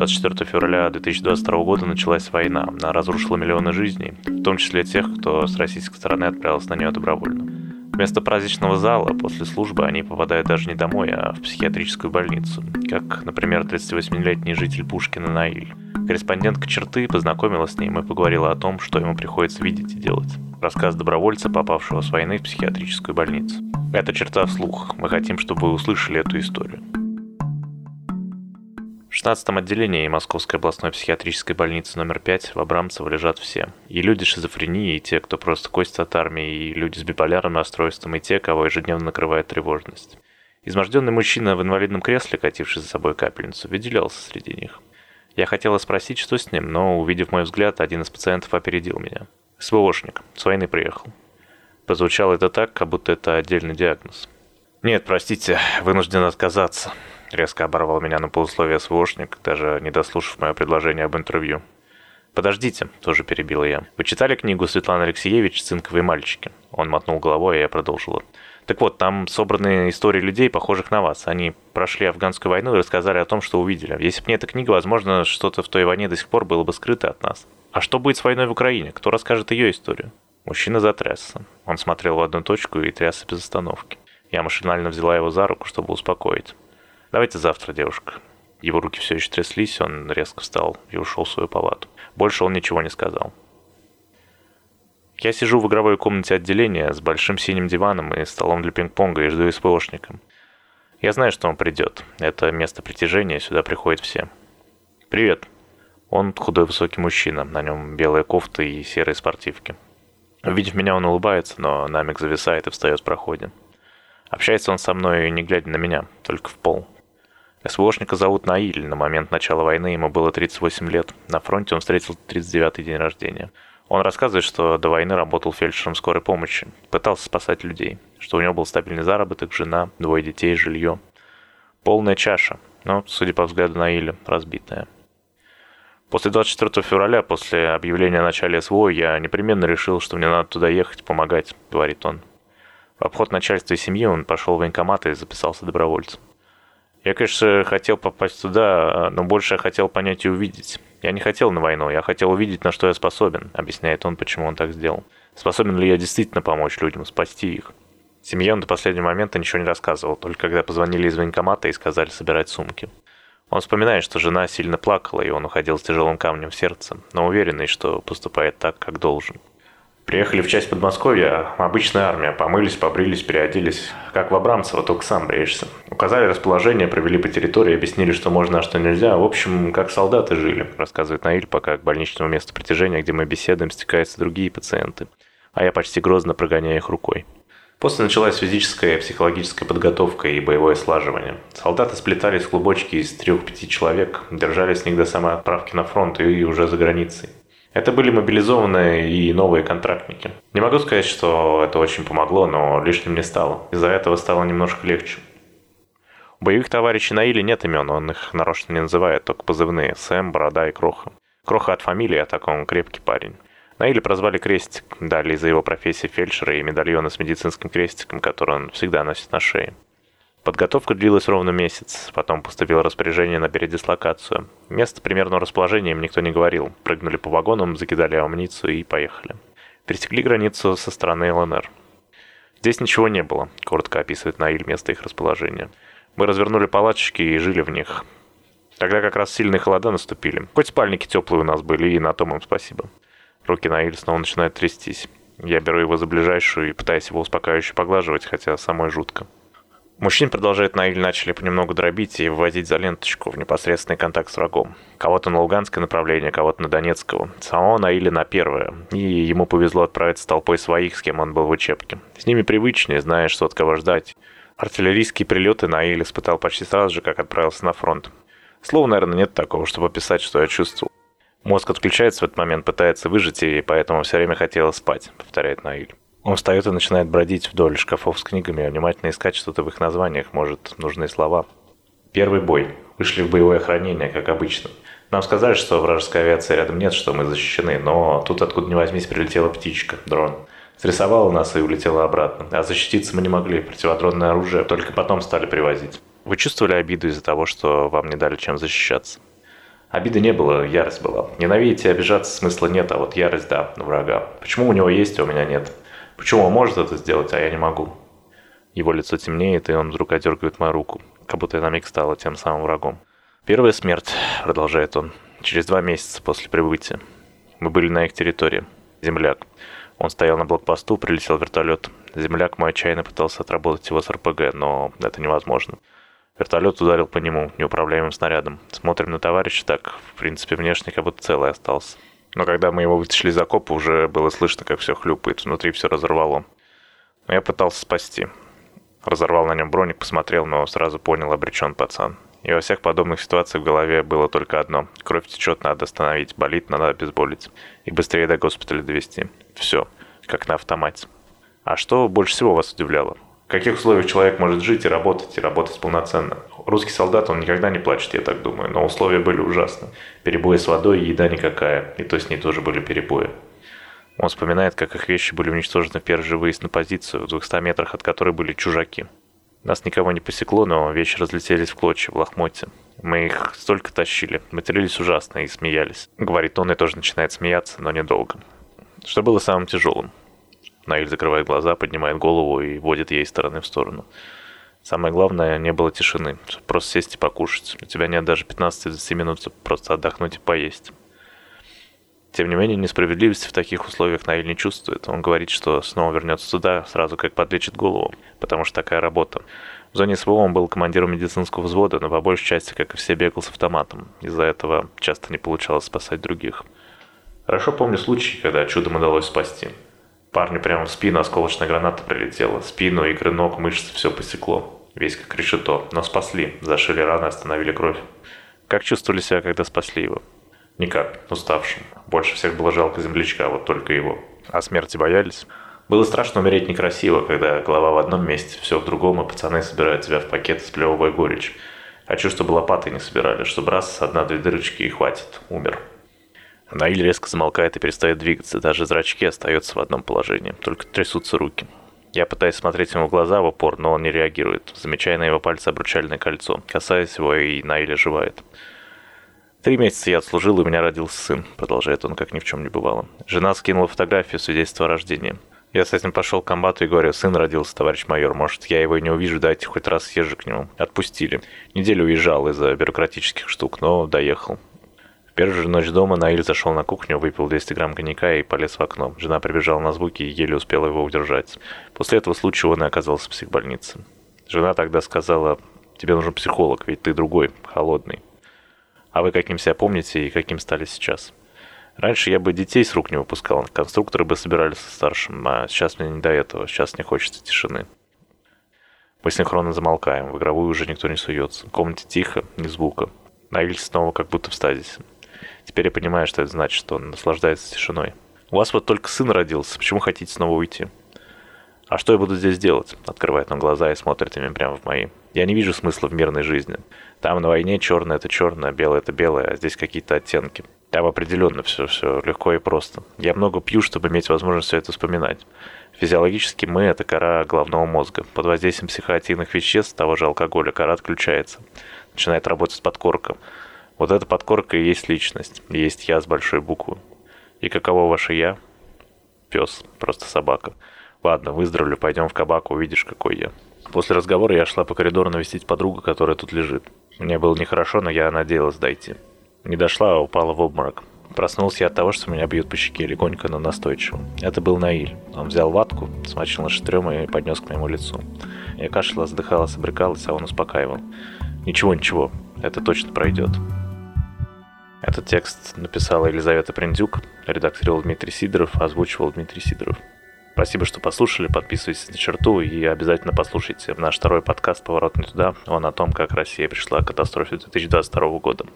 24 февраля 2022 года началась война. Она разрушила миллионы жизней, в том числе тех, кто с российской стороны отправился на нее добровольно. Вместо праздничного зала после службы они попадают даже не домой, а в психиатрическую больницу, как, например, 38-летний житель Пушкина Наиль. Корреспондентка черты познакомилась с ним и поговорила о том, что ему приходится видеть и делать. Рассказ добровольца, попавшего с войны в психиатрическую больницу. Это черта вслух. Мы хотим, чтобы вы услышали эту историю. В 16-м отделении Московской областной психиатрической больницы номер 5 в Абрамцево лежат все. И люди с шизофренией, и те, кто просто кость от армии, и люди с биполярным расстройством, и те, кого ежедневно накрывает тревожность. Изможденный мужчина в инвалидном кресле, кативший за собой капельницу, выделялся среди них. Я хотела спросить, что с ним, но, увидев мой взгляд, один из пациентов опередил меня. СВОшник, с войны приехал. Прозвучало это так, как будто это отдельный диагноз. «Нет, простите, вынужден отказаться», Резко оборвал меня на полусловие СВОшник, даже не дослушав мое предложение об интервью. «Подождите», — тоже перебила я. «Вы читали книгу Светланы Алексеевич «Цинковые мальчики»?» Он мотнул головой, и я продолжила. «Так вот, там собраны истории людей, похожих на вас. Они прошли афганскую войну и рассказали о том, что увидели. Если бы не эта книга, возможно, что-то в той войне до сих пор было бы скрыто от нас. А что будет с войной в Украине? Кто расскажет ее историю?» Мужчина затрясся. Он смотрел в одну точку и трясся без остановки. Я машинально взяла его за руку, чтобы успокоить. «Давайте завтра, девушка». Его руки все еще тряслись, он резко встал и ушел в свою палату. Больше он ничего не сказал. Я сижу в игровой комнате отделения с большим синим диваном и столом для пинг-понга и жду СПОшника. Я знаю, что он придет. Это место притяжения, сюда приходят все. «Привет». Он худой высокий мужчина, на нем белая кофта и серые спортивки. Увидев меня, он улыбается, но намек зависает и встает в проходе. Общается он со мной, не глядя на меня, только в пол. СВОшника зовут Наиль. На момент начала войны ему было 38 лет. На фронте он встретил 39-й день рождения. Он рассказывает, что до войны работал фельдшером скорой помощи, пытался спасать людей, что у него был стабильный заработок, жена, двое детей, жилье. Полная чаша, но, судя по взгляду Наиля, разбитая. После 24 февраля, после объявления о начале СВО, я непременно решил, что мне надо туда ехать, помогать, говорит он. В обход начальства и семьи он пошел в военкомат и записался добровольцем. Я, конечно, хотел попасть туда, но больше я хотел понять и увидеть. Я не хотел на войну, я хотел увидеть, на что я способен, объясняет он, почему он так сделал. Способен ли я действительно помочь людям, спасти их? Семье он до последнего момента ничего не рассказывал, только когда позвонили из военкомата и сказали собирать сумки. Он вспоминает, что жена сильно плакала, и он уходил с тяжелым камнем в сердце, но уверенный, что поступает так, как должен. Приехали в часть Подмосковья, обычная армия, помылись, побрились, переоделись, как в Абрамцево, только сам бреешься. Указали расположение, провели по территории, объяснили, что можно, а что нельзя. В общем, как солдаты жили, рассказывает Наиль, пока к больничному месту притяжения, где мы беседуем, стекаются другие пациенты. А я почти грозно прогоняю их рукой. После началась физическая и психологическая подготовка и боевое слаживание. Солдаты сплетались в клубочки из трех-пяти человек, держали с них до самой отправки на фронт и уже за границей. Это были мобилизованные и новые контрактники. Не могу сказать, что это очень помогло, но лишним не стало. Из-за этого стало немножко легче. У боевых товарищей на Иле нет имен, он их нарочно не называет, только позывные – Сэм, Борода и Кроха. Кроха от фамилии, а так он крепкий парень. На Иле прозвали Крестик, дали из-за его профессии фельдшера и медальона с медицинским крестиком, который он всегда носит на шее. Подготовка длилась ровно месяц, потом поступило распоряжение на передислокацию. Место примерного расположения им никто не говорил. Прыгнули по вагонам, закидали амуницию и поехали. Пересекли границу со стороны ЛНР. Здесь ничего не было, коротко описывает Наиль место их расположения. Мы развернули палаточки и жили в них. Тогда как раз сильные холода наступили. Хоть спальники теплые у нас были, и на том им спасибо. Руки Наиль снова начинают трястись. Я беру его за ближайшую и пытаюсь его успокаивающе поглаживать, хотя самой жутко. Мужчин продолжает на начали понемногу дробить и вводить за ленточку в непосредственный контакт с врагом. Кого-то на Луганское направление, кого-то на Донецкого. Самого Наиля на первое. И ему повезло отправиться толпой своих, с кем он был в учебке. С ними привычнее, знаешь, что от кого ждать. Артиллерийские прилеты Наиль испытал почти сразу же, как отправился на фронт. Слова, наверное, нет такого, чтобы описать, что я чувствовал. Мозг отключается в этот момент, пытается выжить, и поэтому все время хотела спать, повторяет Наиль. Он встает и начинает бродить вдоль шкафов с книгами, внимательно искать что-то в их названиях, может, нужные слова. Первый бой. Вышли в боевое хранение, как обычно. Нам сказали, что вражеской авиации рядом нет, что мы защищены, но тут откуда ни возьмись прилетела птичка, дрон. Срисовала нас и улетела обратно. А защититься мы не могли, противодронное оружие только потом стали привозить. Вы чувствовали обиду из-за того, что вам не дали чем защищаться? Обиды не было, ярость была. Ненавидеть и обижаться смысла нет, а вот ярость, да, на врага. Почему у него есть, а у меня нет? Почему он может это сделать, а я не могу? Его лицо темнеет, и он вдруг одергивает мою руку, как будто я на миг стала тем самым врагом. «Первая смерть», — продолжает он, — «через два месяца после прибытия. Мы были на их территории. Земляк. Он стоял на блокпосту, прилетел вертолет. Земляк мой отчаянно пытался отработать его с РПГ, но это невозможно. Вертолет ударил по нему неуправляемым снарядом. Смотрим на товарища так, в принципе, внешне как будто целый остался. Но когда мы его вытащили из окопа, уже было слышно, как все хлюпает. Внутри все разорвало. Но я пытался спасти. Разорвал на нем броник, посмотрел, но сразу понял, обречен пацан. И во всех подобных ситуациях в голове было только одно. Кровь течет, надо остановить. Болит, надо обезболить. И быстрее до госпиталя довести. Все. Как на автомате. А что больше всего вас удивляло? В каких условиях человек может жить и работать, и работать полноценно? Русский солдат, он никогда не плачет, я так думаю, но условия были ужасны. Перебои с водой еда никакая, и то с ней тоже были перебои. Он вспоминает, как их вещи были уничтожены в первый же выезд на позицию, в 200 метрах от которой были чужаки. Нас никого не посекло, но вещи разлетелись в клочья, в лохмотья. Мы их столько тащили, матерились ужасно и смеялись. Говорит он и тоже начинает смеяться, но недолго. Что было самым тяжелым? Наиль закрывает глаза, поднимает голову и водит ей стороны в сторону. Самое главное, не было тишины. Просто сесть и покушать. У тебя нет даже 15-20 минут, просто отдохнуть и поесть. Тем не менее, несправедливости в таких условиях Наиль не чувствует. Он говорит, что снова вернется сюда, сразу как подлечит голову, потому что такая работа. В зоне СВО он был командиром медицинского взвода, но по большей части, как и все, бегал с автоматом. Из-за этого часто не получалось спасать других. Хорошо помню случай, когда чудом удалось спасти. Парню прямо в спину осколочная граната прилетела. Спину, игры ног, мышцы все посекло. Весь как решето. Но спасли. Зашили раны, остановили кровь. Как чувствовали себя, когда спасли его? Никак, уставшим. Больше всех было жалко землячка, вот только его. А смерти боялись? Было страшно умереть некрасиво, когда голова в одном месте, все в другом, и пацаны собирают тебя в пакет, сплевывая горечь. Хочу, чтобы лопаты не собирали, чтобы раз, одна-две дырочки и хватит. Умер. Наиль резко замолкает и перестает двигаться, даже зрачки остаются в одном положении, только трясутся руки. Я пытаюсь смотреть ему в глаза в упор, но он не реагирует, замечая на его пальце обручальное кольцо. Касаясь его, и Наиль оживает. «Три месяца я отслужил, и у меня родился сын», — продолжает он, как ни в чем не бывало. Жена скинула фотографию свидетельства о рождении. Я с этим пошел к комбату и говорю, сын родился, товарищ майор, может, я его и не увижу, дайте хоть раз съезжу к нему. Отпустили. Неделю уезжал из-за бюрократических штук, но доехал. Первую же ночь дома Наиль зашел на кухню, выпил 200 грамм коньяка и полез в окно. Жена прибежала на звуки и еле успела его удержать. После этого случая он и оказался в психбольнице. Жена тогда сказала, тебе нужен психолог, ведь ты другой, холодный. А вы каким себя помните и каким стали сейчас? Раньше я бы детей с рук не выпускал, конструкторы бы собирались со старшим, а сейчас мне не до этого, сейчас не хочется тишины. Мы синхронно замолкаем, в игровую уже никто не суется. В комнате тихо, ни звука. Наиль снова как будто в стазисе. Теперь я понимаю, что это значит, что он наслаждается тишиной. У вас вот только сын родился, почему хотите снова уйти? А что я буду здесь делать? Открывает он глаза и смотрит ими прямо в мои. Я не вижу смысла в мирной жизни. Там на войне черное это черное, белое это белое, а здесь какие-то оттенки. Там определенно все, все легко и просто. Я много пью, чтобы иметь возможность все это вспоминать. Физиологически мы – это кора головного мозга. Под воздействием психоактивных веществ, того же алкоголя, кора отключается. Начинает работать подкорка. Вот эта подкорка и есть личность, есть я с большой буквы. И каково ваше я? Пес, просто собака. Ладно, выздоровлю, пойдем в кабак, увидишь, какой я. После разговора я шла по коридору навестить подругу, которая тут лежит. Мне было нехорошо, но я надеялась дойти. Не дошла, а упала в обморок. Проснулся я от того, что меня бьют по щеке легонько, но настойчиво. Это был Наиль. Он взял ватку, смочил на шатрем и поднес к моему лицу. Я кашляла, вздыхалась, обрекалась, а он успокаивал. «Ничего, ничего, это точно пройдет». Этот текст написала Елизавета Приндюк, редактировал Дмитрий Сидоров, озвучивал Дмитрий Сидоров. Спасибо, что послушали, подписывайтесь на черту и обязательно послушайте наш второй подкаст «Поворот не туда». Он о том, как Россия пришла к катастрофе 2022 года.